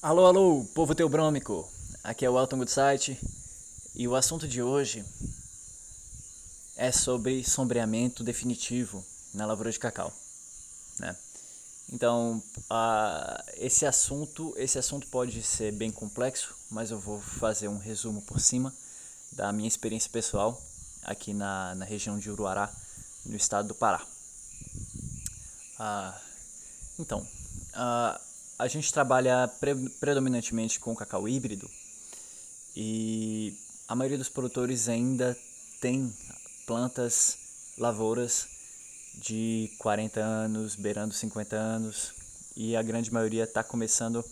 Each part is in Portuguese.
Alô, alô, povo teobrômico! Aqui é o Elton Goodsite e o assunto de hoje é sobre sombreamento definitivo na lavoura de cacau. Né? Então, esse assunto esse assunto pode ser bem complexo, mas eu vou fazer um resumo por cima da minha experiência pessoal aqui na, na região de Uruará, no estado do Pará. Uh, então, uh, a gente trabalha pre predominantemente com cacau híbrido e a maioria dos produtores ainda tem plantas, lavouras de 40 anos, beirando 50 anos e a grande maioria está começando,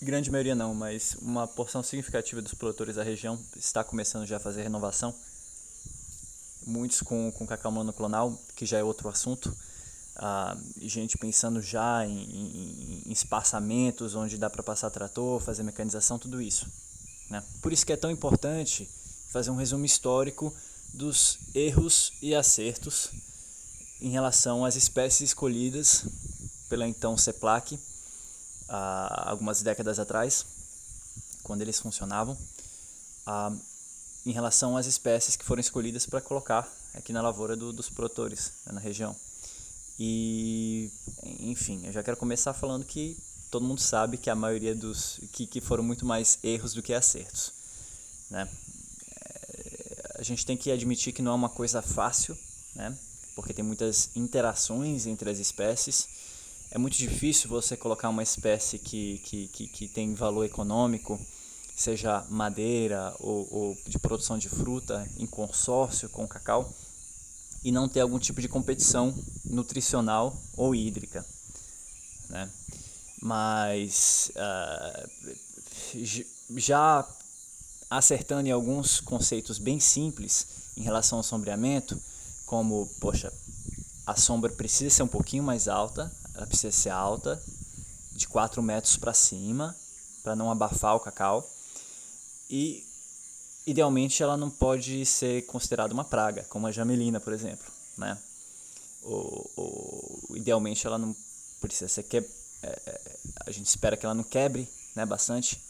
grande maioria não, mas uma porção significativa dos produtores da região está começando já a fazer renovação. Muitos com, com cacau monoclonal, que já é outro assunto Uh, gente pensando já em, em, em, espaçamentos onde dá para passar trator, fazer mecanização, tudo isso. Né? Por isso que é tão importante fazer um resumo histórico dos erros e acertos em relação às espécies escolhidas pela então CEPLAC uh, algumas décadas atrás, quando eles funcionavam, uh, em relação às espécies que foram escolhidas para colocar aqui na lavoura do, dos produtores, né, na região. E, enfim, eu já quero começar falando que todo mundo sabe que a maioria dos. que, que foram muito mais erros do que acertos. Né? É, a gente tem que admitir que não é uma coisa fácil, né? porque tem muitas interações entre as espécies. É muito difícil você colocar uma espécie que, que, que, que tem valor econômico, seja madeira ou, ou de produção de fruta, em consórcio com o cacau e não ter algum tipo de competição nutricional ou hídrica. Né? Mas uh, já acertando em alguns conceitos bem simples em relação ao sombreamento, como, poxa, a sombra precisa ser um pouquinho mais alta, ela precisa ser alta, de 4 metros para cima, para não abafar o cacau. E idealmente ela não pode ser considerada uma praga, como a jamelina, por exemplo, né? Ou, ou idealmente ela não precisa ser que é, é, a gente espera que ela não quebre, né, bastante,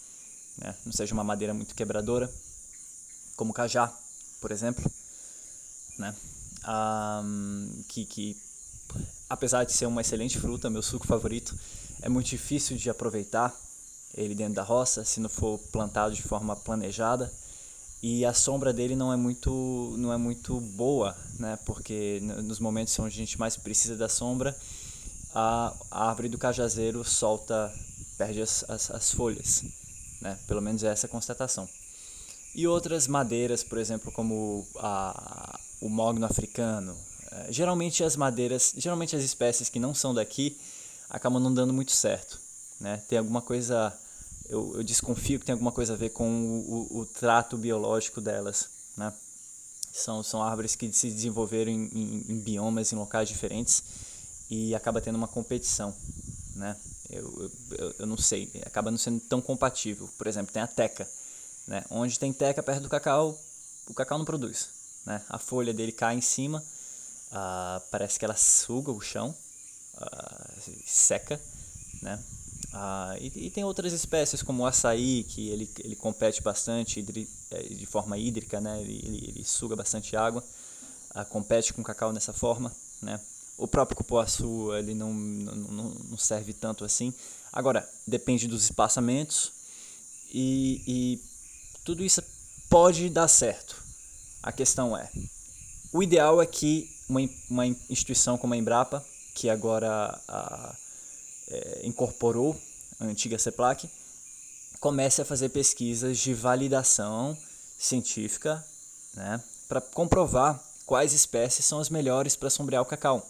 né? Não seja uma madeira muito quebradora, como cajá, por exemplo, né? Um, que, que apesar de ser uma excelente fruta, meu suco favorito, é muito difícil de aproveitar ele dentro da roça se não for plantado de forma planejada e a sombra dele não é muito não é muito boa né? Porque nos momentos onde a gente mais precisa da sombra a, a árvore do cajazeiro solta perde as, as, as, folhas né? Pelo menos é essa a constatação. E outras madeiras por exemplo como a, o mogno africano é, geralmente as madeiras geralmente as espécies que não são daqui acabam não dando muito certo né? Tem alguma coisa eu, eu, desconfio que tem alguma coisa a ver com o, o, o trato biológico delas, né? São, são árvores que se desenvolveram em, em, em, biomas, em locais diferentes e acaba tendo uma competição, né? Eu, eu, eu não sei, acaba não sendo tão compatível. Por exemplo, tem a teca, né? Onde tem teca perto do cacau, o cacau não produz, né? A folha dele cai em cima, uh, parece que ela suga o chão, uh, seca, né? Ah, e, e, tem outras espécies como o açaí, que ele, ele compete bastante é, de forma hídrica, né? ele, ele, ele suga bastante água, ah, compete com o cacau dessa forma. Né? O próprio cupuaçu ele não, não, não serve tanto assim. Agora, depende dos espaçamentos e, e tudo isso pode dar certo. A questão é, o ideal é que uma, uma instituição como a Embrapa, que agora... A, é, incorporou a antiga CEPLAC, comece a fazer pesquisas de validação científica né, para comprovar quais espécies são as melhores para sombrear o cacau.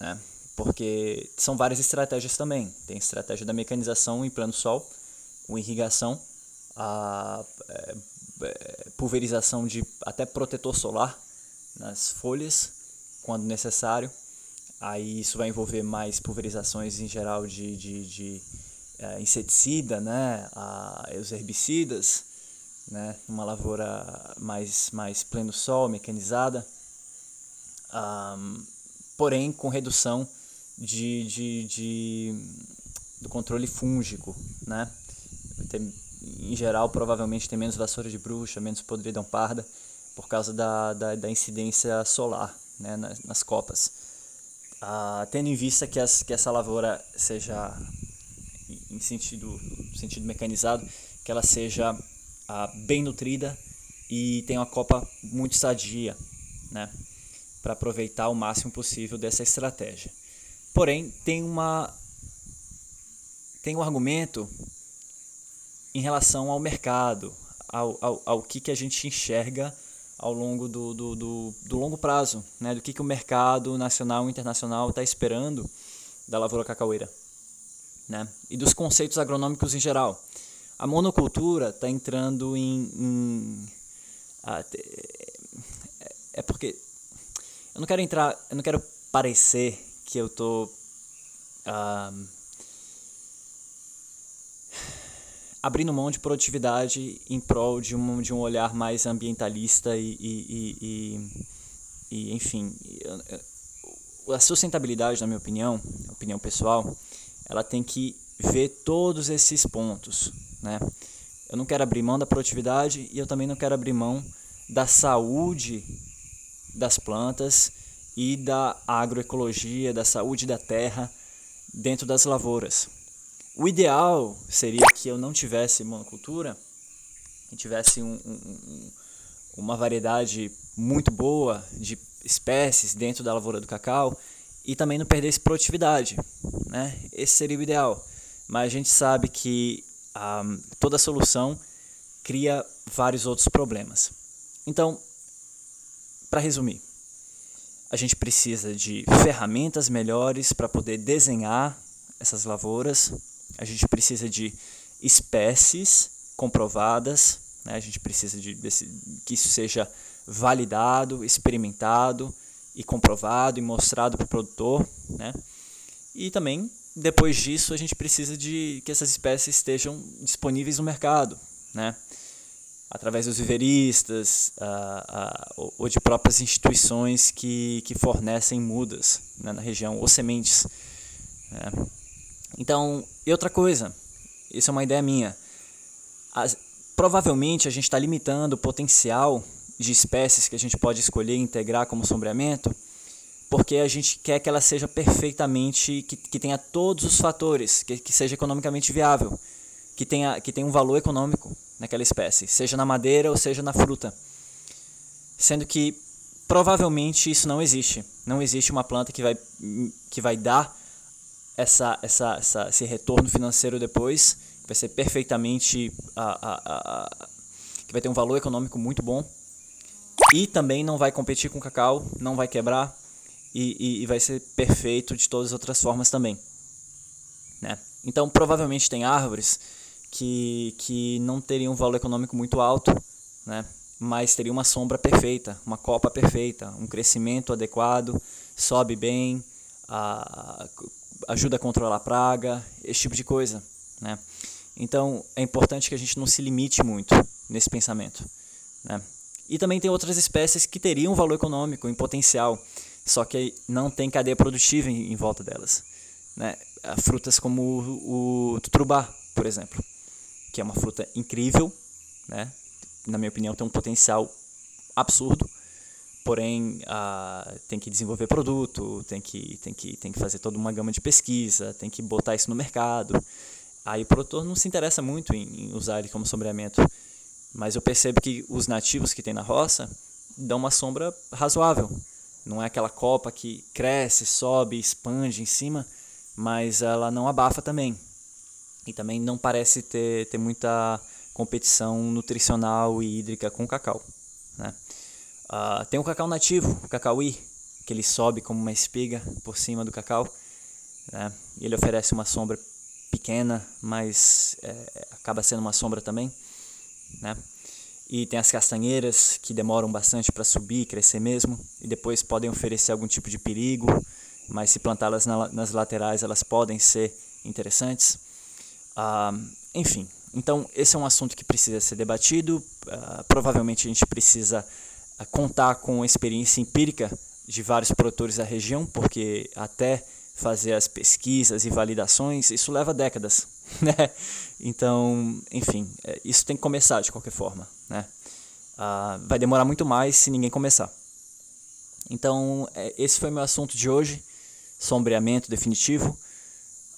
Né? Porque são várias estratégias também. Tem estratégia da mecanização em plano sol, com irrigação, a é, é, pulverização de até protetor solar nas folhas, quando necessário, Aí isso vai envolver mais pulverizações em geral de, de, de é, inseticida, né? Ah, os herbicidas, né? Uma lavoura mais, mais pleno sol, mecanizada. Porém com redução de, de, de do controle fúngico, né? Em geral, provavelmente tem menos vassoura de bruxa, menos podridão parda, por causa da, da, da incidência solar né, nas, nas copas. Ah, tendo em vista que, as, que essa lavoura seja, em sentido, sentido mecanizado, que ela seja ah, bem nutrida e tenha uma copa muito sadia, né, para aproveitar o máximo possível dessa estratégia. Porém, tem uma tem um argumento em relação ao mercado, ao, ao, ao que, que a gente enxerga ao longo do, do, do, do longo prazo, né? do que, que o mercado nacional e internacional está esperando da lavoura cacaueira né? e dos conceitos agronômicos em geral. A monocultura está entrando em, em é porque eu não quero entrar, eu não quero parecer que eu tô ah, abrindo mão de produtividade em prol de um, de um olhar mais ambientalista e, e, e, e enfim, a sustentabilidade, na minha opinião, opinião pessoal, ela tem que ver todos esses pontos, né? Eu não quero abrir mão da produtividade e eu também não quero abrir mão da saúde das plantas e da agroecologia, da saúde da terra dentro das lavouras. O ideal seria que eu não tivesse monocultura e tivesse um, um, uma variedade muito boa de espécies dentro da lavoura do cacau e também não perdesse produtividade. Né? Esse seria o ideal. Mas a gente sabe que um, ah, toda solução cria vários outros problemas. Então, para resumir, a gente precisa de ferramentas melhores para poder desenhar essas lavouras, a gente precisa de espécies comprovadas, né? a gente precisa de que isso seja validado, experimentado e comprovado e mostrado para o produtor. Né? E também, depois disso, a gente precisa de que essas espécies estejam disponíveis no mercado, né? através dos viveristas uh, uh, ou de próprias instituições que, que fornecem mudas né, na região, ou sementes. Né? Então, e outra coisa, isso é uma ideia minha. As, provavelmente a gente está limitando o potencial de espécies que a gente pode escolher e integrar como sombreamento, porque a gente quer que ela seja perfeitamente, que, que tenha todos os fatores, que, que seja economicamente viável, que tenha, que tenha um valor econômico naquela espécie, seja na madeira ou seja na fruta. Sendo que provavelmente isso não existe. Não existe uma planta que vai, que vai dar essa, essa, essa, esse retorno financeiro depois, vai ser perfeitamente. A, a, a, que vai ter um valor econômico muito bom. E também não vai competir com o cacau, não vai quebrar e, e, e vai ser perfeito de todas as outras formas também. Né? Então, provavelmente tem árvores que, que não teriam um valor econômico muito alto, né? mas teria uma sombra perfeita, uma copa perfeita, um crescimento adequado, sobe bem, a, ajuda a controlar a praga, esse tipo de coisa, né? Então é importante que a gente não se limite muito nesse pensamento, né? E também tem outras espécies que teriam valor econômico em potencial, só que não tem cadeia produtiva em, em volta delas, né? Frutas como o, o tutrubá, por exemplo, que é uma fruta incrível, né? Na minha opinião tem um potencial absurdo, porém uh, tem que desenvolver produto, tem que, tem, que, tem que fazer toda uma gama de pesquisa, tem que botar isso no mercado. Aí o produtor não se interessa muito em, em usar ele como sombreamento, mas eu percebo que os nativos que tem na roça dão uma sombra razoável. Não é aquela copa que cresce, sobe, expande em cima, mas ela não abafa também. E também não parece ter, ter muita competição nutricional e hídrica com o cacau. Né? Uh, tem o cacau nativo, o cacauí, que ele sobe como uma espiga por cima do cacau. Né? Ele oferece uma sombra pequena, mas é, acaba sendo uma sombra também. Né? E tem as castanheiras, que demoram bastante para subir, crescer mesmo, e depois podem oferecer algum tipo de perigo, mas se plantá-las na, nas laterais, elas podem ser interessantes. Uh, enfim, então esse é um assunto que precisa ser debatido. Uh, provavelmente a gente precisa contar com experiência empírica de vários produtores da região, porque até fazer as pesquisas e validações, isso leva décadas, né? Então, enfim, é, isso tem que começar de qualquer forma, né? Uh, vai demorar muito mais se ninguém começar. Então, é, esse foi meu assunto de hoje, sombreamento definitivo.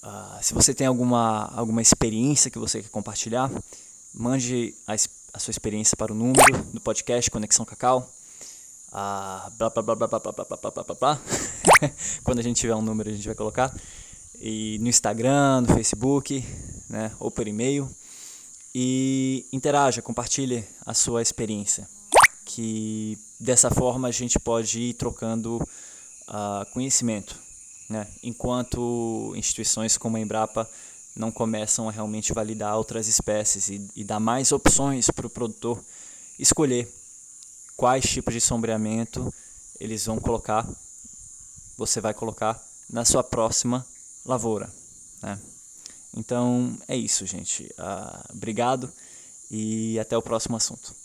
Uh, se você tem alguma, alguma experiência que você quer compartilhar, mande a, a sua experiência para o número do podcast Conexão Cacau. Uh, blá, blá, blá, blá, blá, blá, blá, blá, blá, blá, blá. Quando a gente tiver um número, a gente vai colocar. E no Instagram, no Facebook, né, ou por e-mail. E interaja, compartilhe a sua experiência. Que dessa forma a gente pode ir trocando uh, conhecimento. Né? Enquanto instituições como a Embrapa não começam a realmente validar outras espécies e, e dar mais opções para o produtor escolher quais tipos de sombreamento eles vão colocar, você vai colocar na sua próxima lavoura. Né? Então é isso, gente. Uh, obrigado e até o próximo assunto.